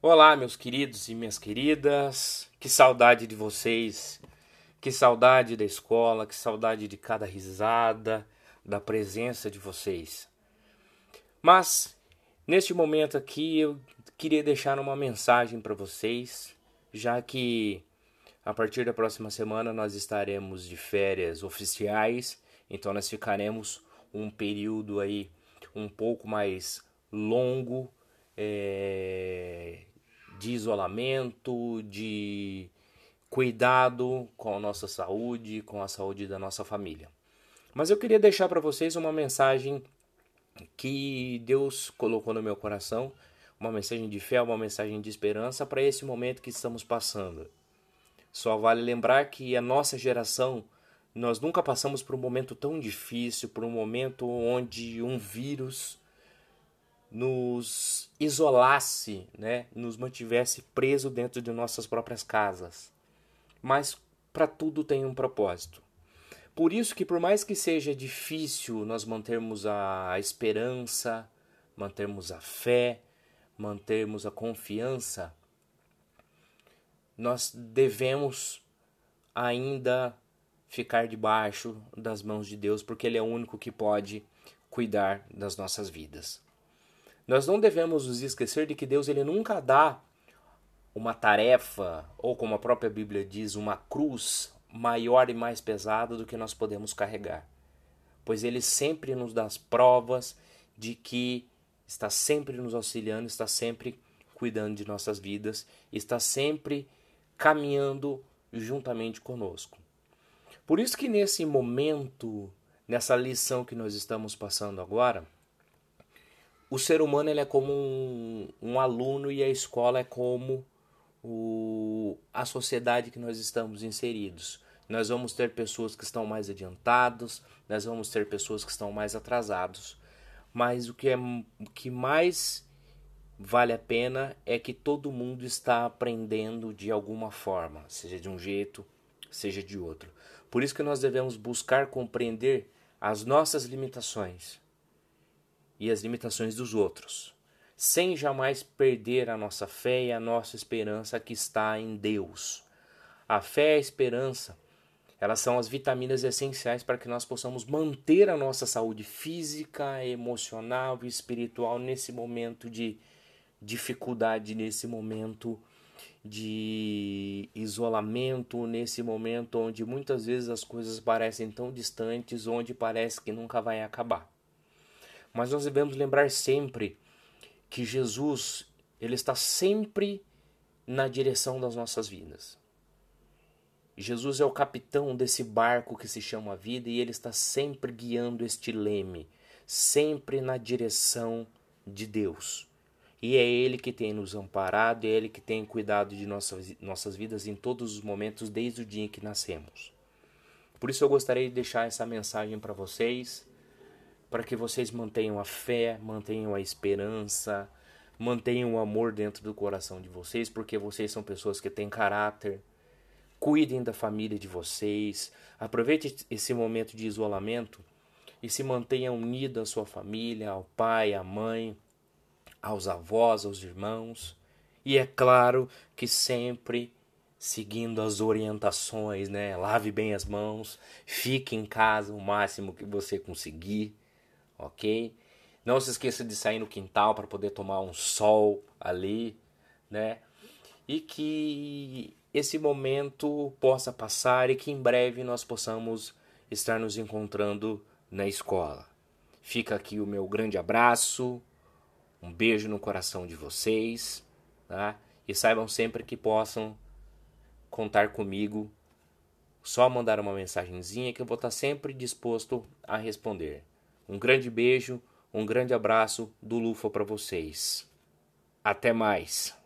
Olá, meus queridos e minhas queridas. Que saudade de vocês. Que saudade da escola, que saudade de cada risada, da presença de vocês. Mas neste momento aqui eu queria deixar uma mensagem para vocês, já que a partir da próxima semana nós estaremos de férias oficiais, então nós ficaremos um período aí um pouco mais longo é, de isolamento, de cuidado com a nossa saúde, com a saúde da nossa família. Mas eu queria deixar para vocês uma mensagem que Deus colocou no meu coração, uma mensagem de fé, uma mensagem de esperança para esse momento que estamos passando. Só vale lembrar que a nossa geração, nós nunca passamos por um momento tão difícil, por um momento onde um vírus nos isolasse, né, nos mantivesse preso dentro de nossas próprias casas. Mas para tudo tem um propósito. Por isso que por mais que seja difícil nós mantermos a esperança, mantermos a fé, mantermos a confiança, nós devemos ainda ficar debaixo das mãos de Deus, porque Ele é o único que pode cuidar das nossas vidas. Nós não devemos nos esquecer de que Deus ele nunca dá uma tarefa, ou como a própria Bíblia diz, uma cruz maior e mais pesada do que nós podemos carregar. Pois ele sempre nos dá as provas de que está sempre nos auxiliando, está sempre cuidando de nossas vidas, está sempre caminhando juntamente conosco. Por isso que nesse momento, nessa lição que nós estamos passando agora, o ser humano ele é como um, um aluno e a escola é como o, a sociedade que nós estamos inseridos. Nós vamos ter pessoas que estão mais adiantados, nós vamos ter pessoas que estão mais atrasados. Mas o que, é, o que mais vale a pena é que todo mundo está aprendendo de alguma forma, seja de um jeito, seja de outro. Por isso que nós devemos buscar compreender as nossas limitações e as limitações dos outros, sem jamais perder a nossa fé e a nossa esperança que está em Deus. A fé e a esperança, elas são as vitaminas essenciais para que nós possamos manter a nossa saúde física, emocional e espiritual nesse momento de dificuldade, nesse momento de isolamento, nesse momento onde muitas vezes as coisas parecem tão distantes, onde parece que nunca vai acabar. Mas nós devemos lembrar sempre que Jesus, ele está sempre na direção das nossas vidas. Jesus é o capitão desse barco que se chama vida e ele está sempre guiando este leme, sempre na direção de Deus. E é Ele que tem nos amparado, é Ele que tem cuidado de nossas, nossas vidas em todos os momentos, desde o dia em que nascemos. Por isso eu gostaria de deixar essa mensagem para vocês para que vocês mantenham a fé, mantenham a esperança, mantenham o amor dentro do coração de vocês, porque vocês são pessoas que têm caráter. Cuidem da família de vocês. Aproveite esse momento de isolamento e se mantenha unido à sua família, ao pai, à mãe, aos avós, aos irmãos. E é claro que sempre seguindo as orientações, né? Lave bem as mãos, fique em casa o máximo que você conseguir ok? Não se esqueça de sair no quintal para poder tomar um sol ali, né? E que esse momento possa passar e que em breve nós possamos estar nos encontrando na escola. Fica aqui o meu grande abraço, um beijo no coração de vocês, tá? E saibam sempre que possam contar comigo. Só mandar uma mensagenzinha que eu vou estar sempre disposto a responder. Um grande beijo, um grande abraço do Lufa para vocês. Até mais.